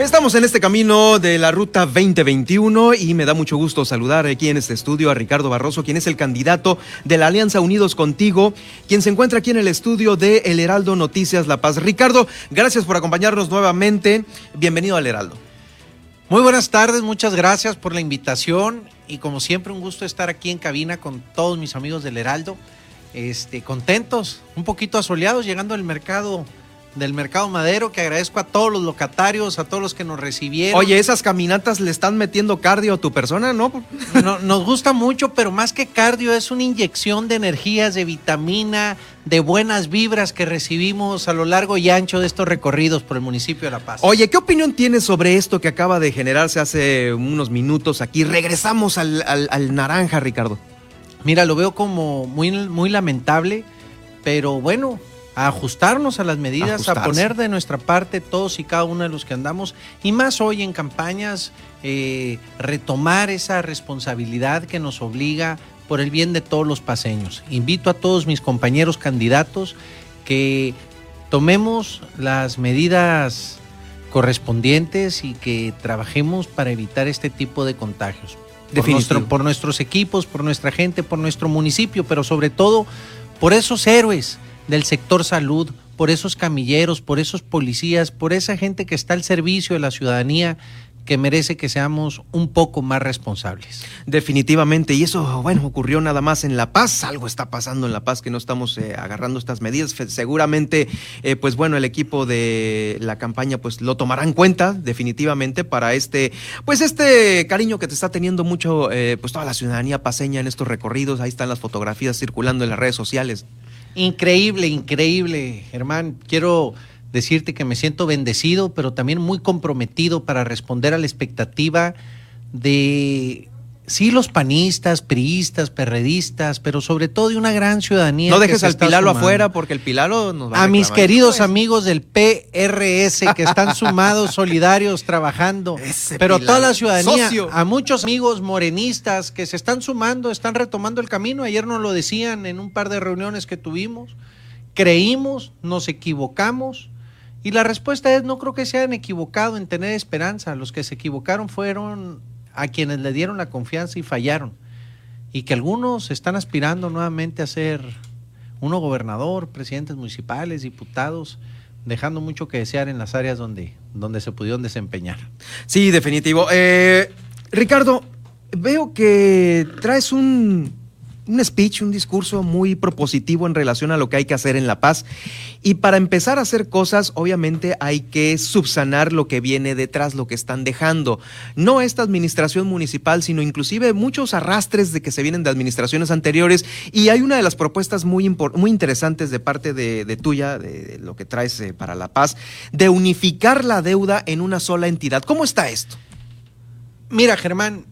Estamos en este camino de la ruta 2021 y me da mucho gusto saludar aquí en este estudio a Ricardo Barroso, quien es el candidato de la Alianza Unidos Contigo, quien se encuentra aquí en el estudio de El Heraldo Noticias La Paz. Ricardo, gracias por acompañarnos nuevamente. Bienvenido al Heraldo. Muy buenas tardes, muchas gracias por la invitación y como siempre un gusto estar aquí en cabina con todos mis amigos del Heraldo. Este, contentos, un poquito asoleados llegando al mercado del Mercado Madero, que agradezco a todos los locatarios, a todos los que nos recibieron. Oye, esas caminatas le están metiendo cardio a tu persona, ¿no? no nos gusta mucho, pero más que cardio es una inyección de energías, de vitamina, de buenas vibras que recibimos a lo largo y ancho de estos recorridos por el municipio de La Paz. Oye, ¿qué opinión tienes sobre esto que acaba de generarse hace unos minutos aquí? Regresamos al, al naranja, Ricardo. Mira, lo veo como muy, muy lamentable, pero bueno, a ajustarnos a las medidas, a poner de nuestra parte todos y cada uno de los que andamos, y más hoy en campañas, eh, retomar esa responsabilidad que nos obliga por el bien de todos los paseños. Invito a todos mis compañeros candidatos que tomemos las medidas correspondientes y que trabajemos para evitar este tipo de contagios. Por, por nuestros equipos, por nuestra gente, por nuestro municipio, pero sobre todo por esos héroes del sector salud, por esos camilleros, por esos policías, por esa gente que está al servicio de la ciudadanía que merece que seamos un poco más responsables. Definitivamente, y eso, bueno, ocurrió nada más en La Paz, algo está pasando en La Paz que no estamos eh, agarrando estas medidas, seguramente, eh, pues bueno, el equipo de la campaña pues lo tomará en cuenta definitivamente para este, pues este cariño que te está teniendo mucho, eh, pues toda la ciudadanía paseña en estos recorridos, ahí están las fotografías circulando en las redes sociales. Increíble, increíble, Germán. Quiero decirte que me siento bendecido, pero también muy comprometido para responder a la expectativa de sí los panistas, priistas, perredistas, pero sobre todo de una gran ciudadanía. No dejes al Pilalo afuera porque el Pilalo nos va a A mis queridos amigos del PRS que están sumados, solidarios, trabajando. pero toda la ciudadanía, a muchos amigos morenistas que se están sumando, están retomando el camino. Ayer nos lo decían en un par de reuniones que tuvimos. Creímos, nos equivocamos. Y la respuesta es, no creo que se hayan equivocado en tener esperanza. Los que se equivocaron fueron a quienes le dieron la confianza y fallaron. Y que algunos están aspirando nuevamente a ser uno gobernador, presidentes municipales, diputados, dejando mucho que desear en las áreas donde, donde se pudieron desempeñar. Sí, definitivo. Eh, Ricardo, veo que traes un un speech, un discurso muy propositivo en relación a lo que hay que hacer en La Paz. Y para empezar a hacer cosas, obviamente hay que subsanar lo que viene detrás, lo que están dejando. No esta administración municipal, sino inclusive muchos arrastres de que se vienen de administraciones anteriores. Y hay una de las propuestas muy, muy interesantes de parte de, tuya, de, lo que traes eh, para La Paz, de unificar la deuda en una sola entidad. ¿Cómo está esto? Mira, Germán,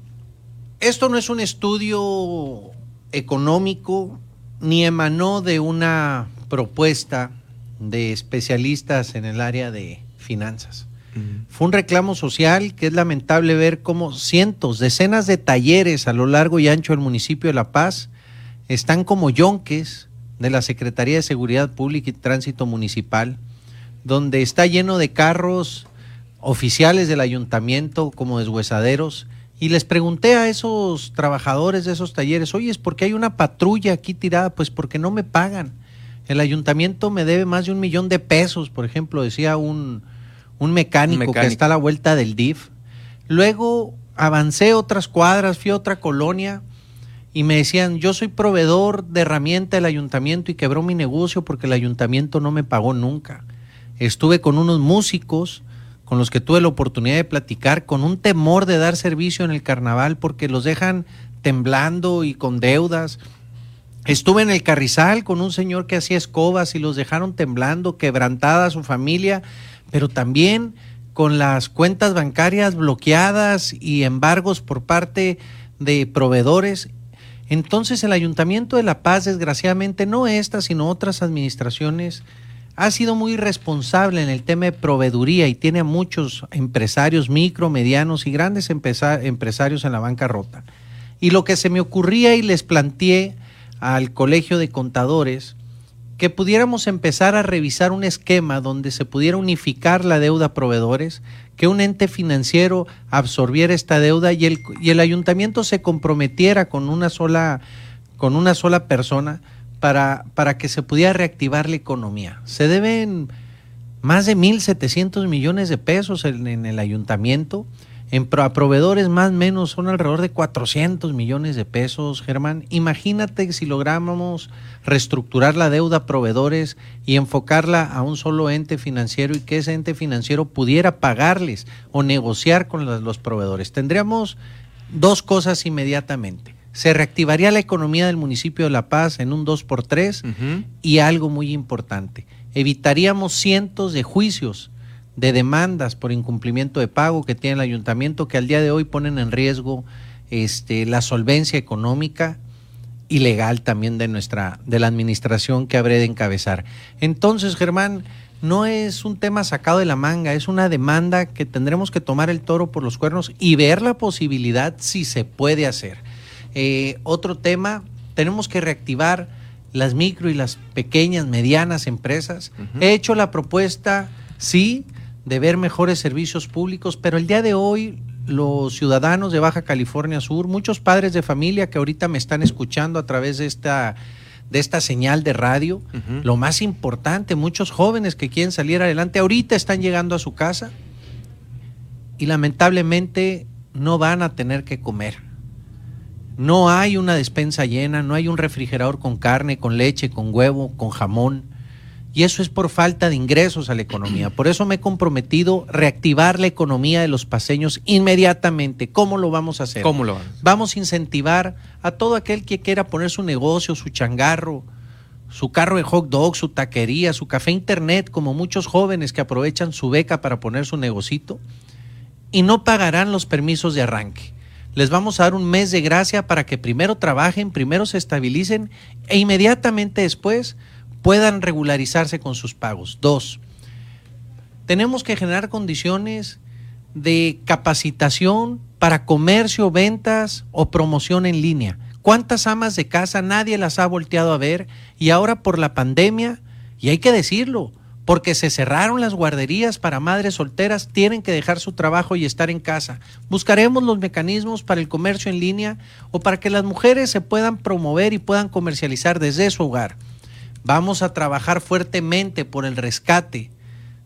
esto no es un estudio económico ni emanó de una propuesta de especialistas en el área de finanzas. Fue un reclamo social que es lamentable ver cómo cientos, decenas de talleres a lo largo y ancho del municipio de La Paz están como yonques de la Secretaría de Seguridad Pública y Tránsito Municipal, donde está lleno de carros oficiales del ayuntamiento como deshuesaderos y les pregunté a esos trabajadores de esos talleres, oye, ¿es porque hay una patrulla aquí tirada? Pues porque no me pagan. El ayuntamiento me debe más de un millón de pesos, por ejemplo, decía un, mecánico, que está a la vuelta del DIF. Luego avancé otras cuadras, fui a otra colonia y me decían, yo soy proveedor de herramienta del ayuntamiento y quebró mi negocio porque el ayuntamiento no me pagó nunca. Estuve con unos músicos con los que tuve la oportunidad de platicar, con un temor de dar servicio en el carnaval porque los dejan temblando y con deudas. Estuve en el Carrizal con un señor que hacía escobas y los dejaron temblando, quebrantada su familia, pero también con las cuentas bancarias bloqueadas y embargos por parte de proveedores. Entonces el Ayuntamiento de La Paz, desgraciadamente, no esta, sino otras administraciones, ha sido muy responsable en el tema de proveeduría y tiene a muchos empresarios micro, medianos y grandes empresarios en la bancarrota. Y lo que se me ocurría y les planteé al Colegio de Contadores que pudiéramos empezar a revisar un esquema donde se pudiera unificar la deuda a proveedores, que un ente financiero absorbiera esta deuda y el, ayuntamiento se comprometiera con una sola persona para, para que se pudiera reactivar la economía. Se deben más de 1.700 millones de pesos en, el ayuntamiento en a proveedores más o menos son alrededor de 400 millones de pesos, Germán. Imagínate si lográramos reestructurar la deuda a proveedores y enfocarla a un solo ente financiero y que ese ente financiero pudiera pagarles o negociar con los proveedores. Tendríamos dos cosas inmediatamente. Se reactivaría la economía del municipio de La Paz en un 2 por 3 uh -huh. y algo muy importante, evitaríamos cientos de juicios de demandas por incumplimiento de pago que tiene el ayuntamiento que al día de hoy ponen en riesgo este, la solvencia económica y legal también de nuestra de la administración que habré de encabezar. Entonces, Germán, no es un tema sacado de la manga, es una demanda que tendremos que tomar el toro por los cuernos y ver la posibilidad si se puede hacer. Eh, otro tema, tenemos que reactivar las micro y las pequeñas, medianas empresas. Uh -huh. He hecho la propuesta, sí, de ver mejores servicios públicos, pero el día de hoy los ciudadanos de Baja California Sur, muchos padres de familia que ahorita me están escuchando a través de esta de esta señal de radio, uh -huh. lo más importante, muchos jóvenes que quieren salir adelante ahorita están llegando a su casa y lamentablemente no van a tener que comer. No hay una despensa llena, no hay un refrigerador con carne, con leche, con huevo, con jamón y eso es por falta de ingresos a la economía. Por eso me he comprometido a reactivar la economía de los paseños inmediatamente. ¿Cómo lo vamos a hacer? ¿Cómo lo vamos? Vamos a incentivar a todo aquel que quiera poner su negocio, su changarro, su carro de hot dog, su taquería, su café internet, como muchos jóvenes que aprovechan su beca para poner su negocito y no pagarán los permisos de arranque. Les vamos a dar un mes de gracia para que primero trabajen, primero se estabilicen e inmediatamente después puedan regularizarse con sus pagos. Dos, tenemos que generar condiciones de capacitación para comercio, ventas o promoción en línea. ¿Cuántas amas de casa nadie las ha volteado a ver y ahora por la pandemia, y hay que decirlo, porque se cerraron las guarderías para madres solteras, tienen que dejar su trabajo y estar en casa. Buscaremos los mecanismos para el comercio en línea o para que las mujeres se puedan promover y puedan comercializar desde su hogar. Vamos a trabajar fuertemente por el rescate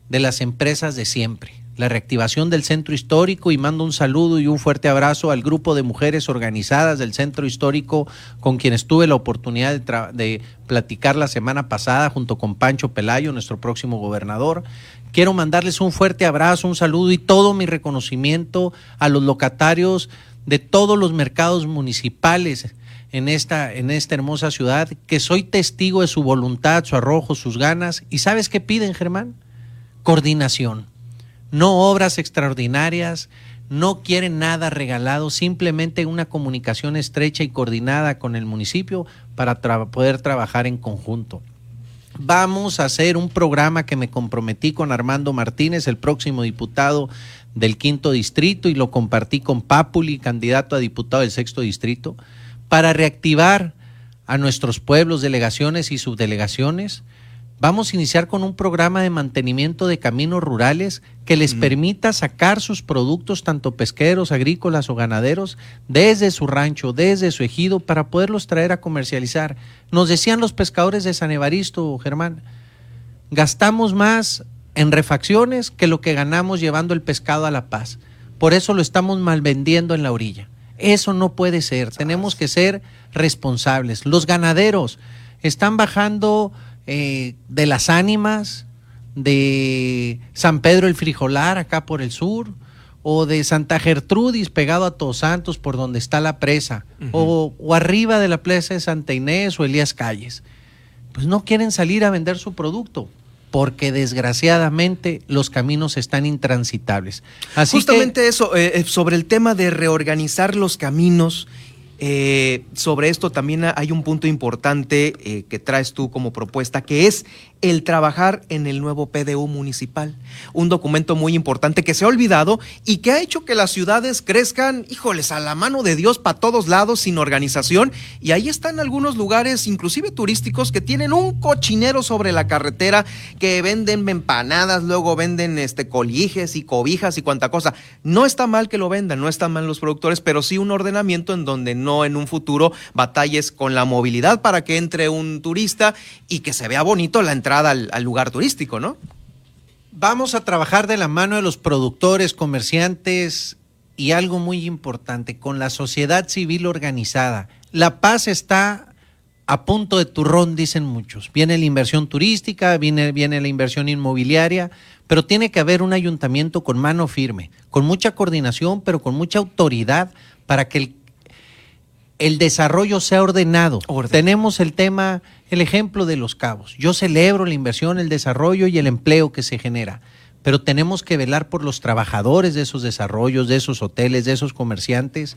de las empresas de siempre, la reactivación del centro histórico y mando un saludo y un fuerte abrazo al grupo de mujeres organizadas del centro histórico con quienes tuve la oportunidad de, platicar la semana pasada junto con Pancho Pelayo, nuestro próximo gobernador. Quiero mandarles un fuerte abrazo, un saludo y todo mi reconocimiento a los locatarios de todos los mercados municipales en esta, en esta hermosa ciudad, que soy testigo de su voluntad, su arrojo, sus ganas. ¿Y sabes qué piden, Germán? Coordinación. No obras extraordinarias, no quieren nada regalado, simplemente una comunicación estrecha y coordinada con el municipio para poder trabajar en conjunto. Vamos a hacer un programa que me comprometí con Armando Martínez, el próximo diputado del quinto distrito, y lo compartí con Papuli, candidato a diputado del sexto distrito para reactivar a nuestros pueblos, delegaciones y subdelegaciones. Vamos a iniciar con un programa de mantenimiento de caminos rurales que les mm. permita sacar sus productos, tanto pesqueros, agrícolas o ganaderos, desde su rancho, desde su ejido, para poderlos traer a comercializar. Nos decían los pescadores de San Evaristo, Germán, gastamos más en refacciones que lo que ganamos llevando el pescado a La Paz. Por eso lo estamos mal vendiendo en la orilla. Eso no puede ser. Tenemos que ser responsables. Los ganaderos están bajando eh, de las ánimas, de San Pedro el Frijolar, acá por el sur, o de Santa Gertrudis, pegado a Todos Santos, por donde está la presa, uh -huh. o, o, arriba de la plaza de Santa Inés o Elías Calles. Pues no quieren salir a vender su producto porque desgraciadamente los caminos están intransitables. Así Justamente que, eso, eh, sobre el tema de reorganizar los caminos, eh, sobre esto también hay un punto importante eh, que traes tú como propuesta, que es el trabajar en el nuevo PDU municipal, un documento muy importante que se ha olvidado y que ha hecho que las ciudades crezcan, híjoles, a la mano de Dios para todos lados sin organización y ahí están algunos lugares, inclusive turísticos, que tienen un cochinero sobre la carretera, que venden empanadas, luego venden este colijes y cobijas y cuanta cosa. No está mal que lo vendan, no están mal los productores, pero sí un ordenamiento en donde no en un futuro batalles con la movilidad para que entre un turista y que se vea bonito la entrada al, lugar turístico, ¿no? Vamos a trabajar de la mano de los productores, comerciantes y algo muy importante, con la sociedad civil organizada. La paz está a punto de turrón, dicen muchos. Viene la inversión turística, viene, viene la inversión inmobiliaria, pero tiene que haber un ayuntamiento con mano firme, con mucha coordinación, pero con mucha autoridad para que el el desarrollo sea ordenado. Tenemos el tema, el ejemplo de los cabos. Yo celebro la inversión, el desarrollo y el empleo que se genera, pero tenemos que velar por los trabajadores de esos desarrollos, de esos hoteles, de esos comerciantes,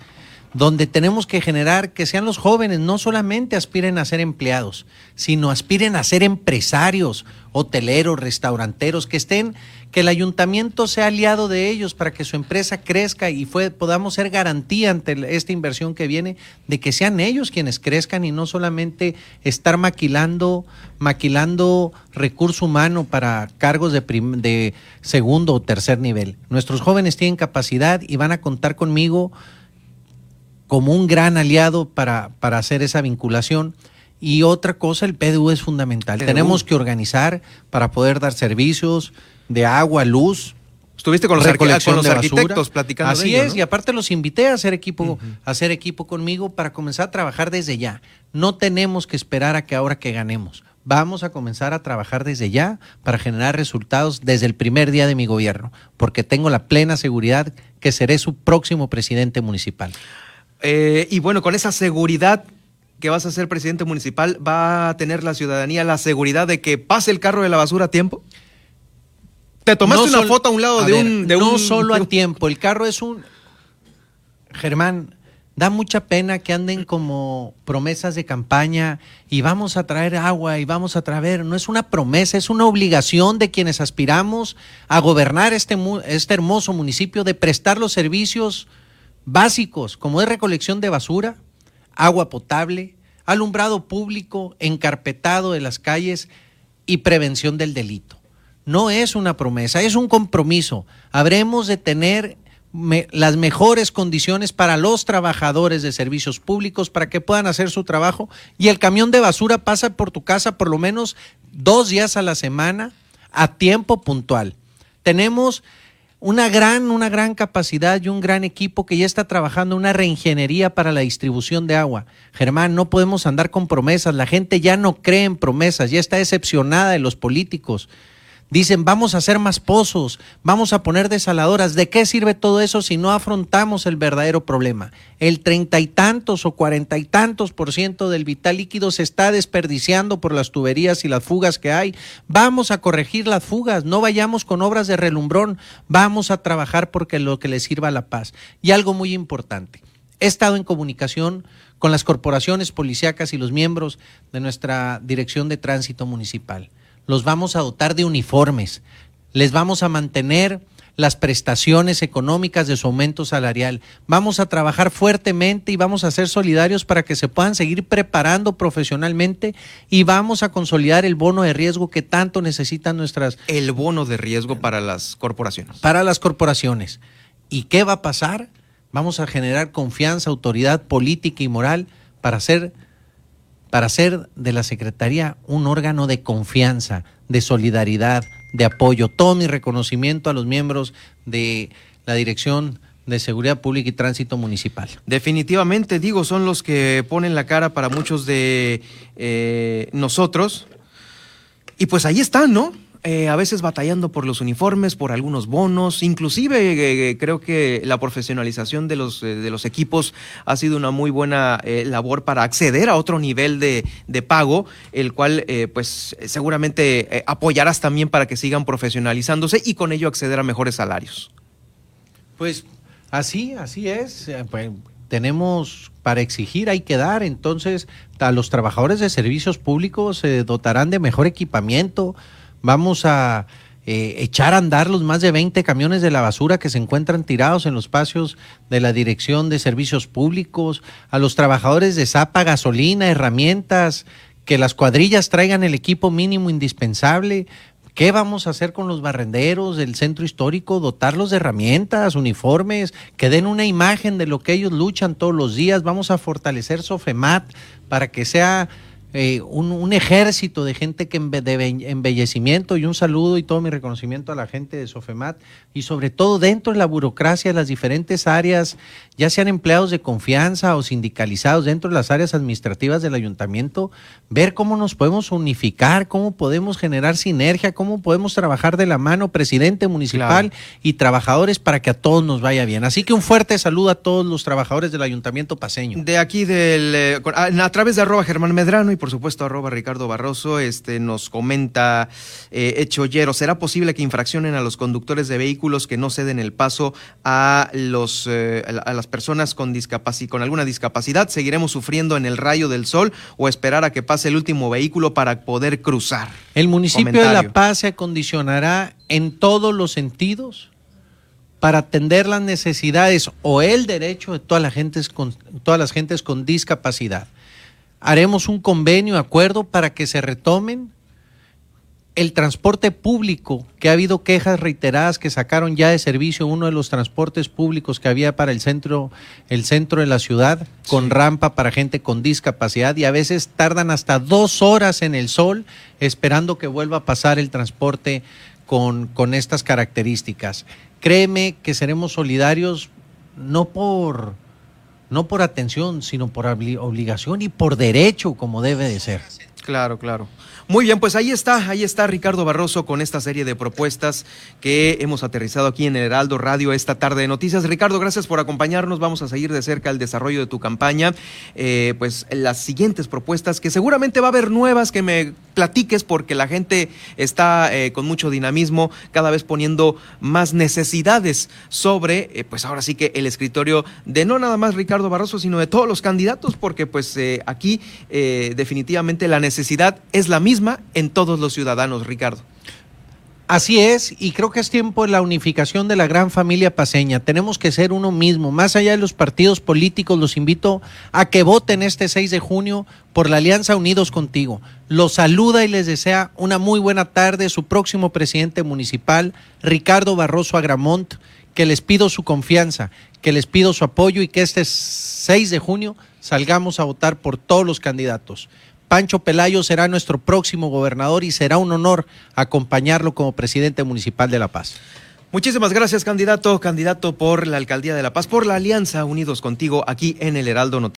donde tenemos que generar que sean los jóvenes, no solamente aspiren a ser empleados, sino aspiren a ser empresarios, hoteleros, restauranteros, que estén, que el ayuntamiento sea aliado de ellos para que su empresa crezca y podamos ser garantía ante esta inversión que viene de que sean ellos quienes crezcan y no solamente estar maquilando, maquilando recurso humano para cargos de, de segundo o tercer nivel. Nuestros jóvenes tienen capacidad y van a contar conmigo como un gran aliado para, para hacer esa vinculación. Y otra cosa, el PDU es fundamental. Tenemos que organizar para poder dar servicios de agua, luz. Estuviste con los, con los arquitectos platicando. Así es, y aparte los invité a hacer equipo, a hacer equipo conmigo para comenzar a trabajar desde ya. No tenemos que esperar a que ahora que ganemos. Vamos a comenzar a trabajar desde ya para generar resultados desde el primer día de mi gobierno, porque tengo la plena seguridad que seré su próximo presidente municipal. Eh, y bueno, con esa seguridad que vas a ser presidente municipal, ¿va a tener la ciudadanía la seguridad de que pase el carro de la basura a tiempo? ¿Te tomaste una foto a un lado de, un, No solo a tiempo, el carro es un... Germán, da mucha pena que anden como promesas de campaña y vamos a traer agua y vamos a traer, no es una promesa, es una obligación de quienes aspiramos a gobernar este, este hermoso municipio, de prestar los servicios básicos como es recolección de basura, agua potable, alumbrado público, encarpetado de las calles y prevención del delito. No es una promesa, es un compromiso. Habremos de tener las mejores condiciones para los trabajadores de servicios públicos para que puedan hacer su trabajo y el camión de basura pasa por tu casa por lo menos dos días a la semana a tiempo puntual. Tenemos una gran, una gran capacidad y un gran equipo que ya está trabajando una reingeniería para la distribución de agua. Germán, no podemos andar con promesas, la gente ya no cree en promesas, ya está decepcionada de los políticos. Dicen, vamos a hacer más pozos, vamos a poner desaladoras. ¿De qué sirve todo eso si no afrontamos el verdadero problema? El treinta y tantos o cuarenta y tantos por ciento del vital líquido se está desperdiciando por las tuberías y las fugas que hay. Vamos a corregir las fugas, no vayamos con obras de relumbrón, vamos a trabajar porque lo que le sirva a la paz. Y algo muy importante, he estado en comunicación con las corporaciones policíacas y los miembros de nuestra Dirección de Tránsito Municipal los vamos a dotar de uniformes, les vamos a mantener las prestaciones económicas de su aumento salarial. Vamos a trabajar fuertemente y vamos a ser solidarios para que se puedan seguir preparando profesionalmente y vamos a consolidar el bono de riesgo que tanto necesitan nuestras... El bono de riesgo para las corporaciones. Para las corporaciones. ¿Y qué va a pasar? Vamos a generar confianza, autoridad política y moral para hacer para hacer de la Secretaría un órgano de confianza, de solidaridad, de apoyo. Todo mi reconocimiento a los miembros de la Dirección de Seguridad Pública y Tránsito Municipal. Definitivamente, digo, son los que ponen la cara para muchos de eh, nosotros. Y pues ahí están, ¿no? Eh, a veces batallando por los uniformes, por algunos bonos, inclusive eh, eh, creo que la profesionalización de los, de los equipos ha sido una muy buena labor para acceder a otro nivel de, de pago, el cual pues seguramente apoyarás también para que sigan profesionalizándose y con ello acceder a mejores salarios. Pues así, así es. Pues, tenemos para exigir, hay que dar. Entonces, a los trabajadores de servicios públicos se dotarán de mejor equipamiento. Vamos a eh, echar a andar los más de 20 camiones de la basura que se encuentran tirados en los espacios de la Dirección de Servicios Públicos, a los trabajadores de Zapa, gasolina, herramientas, que las cuadrillas traigan el equipo mínimo indispensable. ¿Qué vamos a hacer con los barrenderos del centro histórico? Dotarlos de herramientas, uniformes, que den una imagen de lo que ellos luchan todos los días. Vamos a fortalecer Sofemat para que sea eh, un, ejército de gente que de embellecimiento y un saludo y todo mi reconocimiento a la gente de Sofemat y sobre todo dentro de la burocracia las diferentes áreas, ya sean empleados de confianza o sindicalizados dentro de las áreas administrativas del ayuntamiento, ver cómo nos podemos unificar, cómo podemos generar sinergia, cómo podemos trabajar de la mano presidente municipal y trabajadores para que a todos nos vaya bien. Así que un fuerte saludo a todos los trabajadores del ayuntamiento paseño. De aquí del eh, a, través de arroba Germán Medrano y por supuesto, arroba Ricardo Barroso, este, nos comenta eh, Echoyero, ¿será posible que infraccionen a los conductores de vehículos que no ceden el paso a, los, eh, a las personas con, discapacidad, con alguna discapacidad? ¿Seguiremos sufriendo en el rayo del sol o esperar a que pase el último vehículo para poder cruzar? El municipio de La Paz se acondicionará en todos los sentidos para atender las necesidades o el derecho de todas las gentes con, todas las gentes con discapacidad haremos un convenio, acuerdo para que se retomen el transporte público, que ha habido quejas reiteradas que sacaron ya de servicio uno de los transportes públicos que había para el centro, el centro de la ciudad, con rampa para gente con discapacidad, y a veces tardan hasta dos horas en el sol esperando que vuelva a pasar el transporte con, con estas características. Créeme que seremos solidarios no por no por atención, sino por obligación y por derecho, como debe de ser. Claro, claro. Muy bien, pues ahí está, ahí está Ricardo Barroso con esta serie de propuestas que hemos aterrizado aquí en el Heraldo Radio esta tarde de noticias. Ricardo, gracias por acompañarnos. Vamos a seguir de cerca el desarrollo de tu campaña. Eh, pues las siguientes propuestas, que seguramente va a haber nuevas que me platiques porque la gente está eh, con mucho dinamismo, cada vez poniendo más necesidades sobre, eh, pues ahora sí que el escritorio de no nada más Ricardo Barroso, sino de todos los candidatos, porque pues aquí definitivamente la necesidad es la misma en todos los ciudadanos, Ricardo. Así es, y creo que es tiempo de la unificación de la gran familia paseña. Tenemos que ser uno mismo. Más allá de los partidos políticos, los invito a que voten este 6 de junio por la Alianza Unidos Contigo. Los saluda y les desea una muy buena tarde su próximo presidente municipal, Ricardo Barroso Agramont, que les pido su confianza, que les pido su apoyo y que este 6 de junio salgamos a votar por todos los candidatos. Pancho Pelayo será nuestro próximo gobernador y será un honor acompañarlo como presidente municipal de La Paz. Muchísimas gracias, candidato, candidato por la alcaldía de La Paz, por la alianza Unidos contigo aquí en el Heraldo Noticias.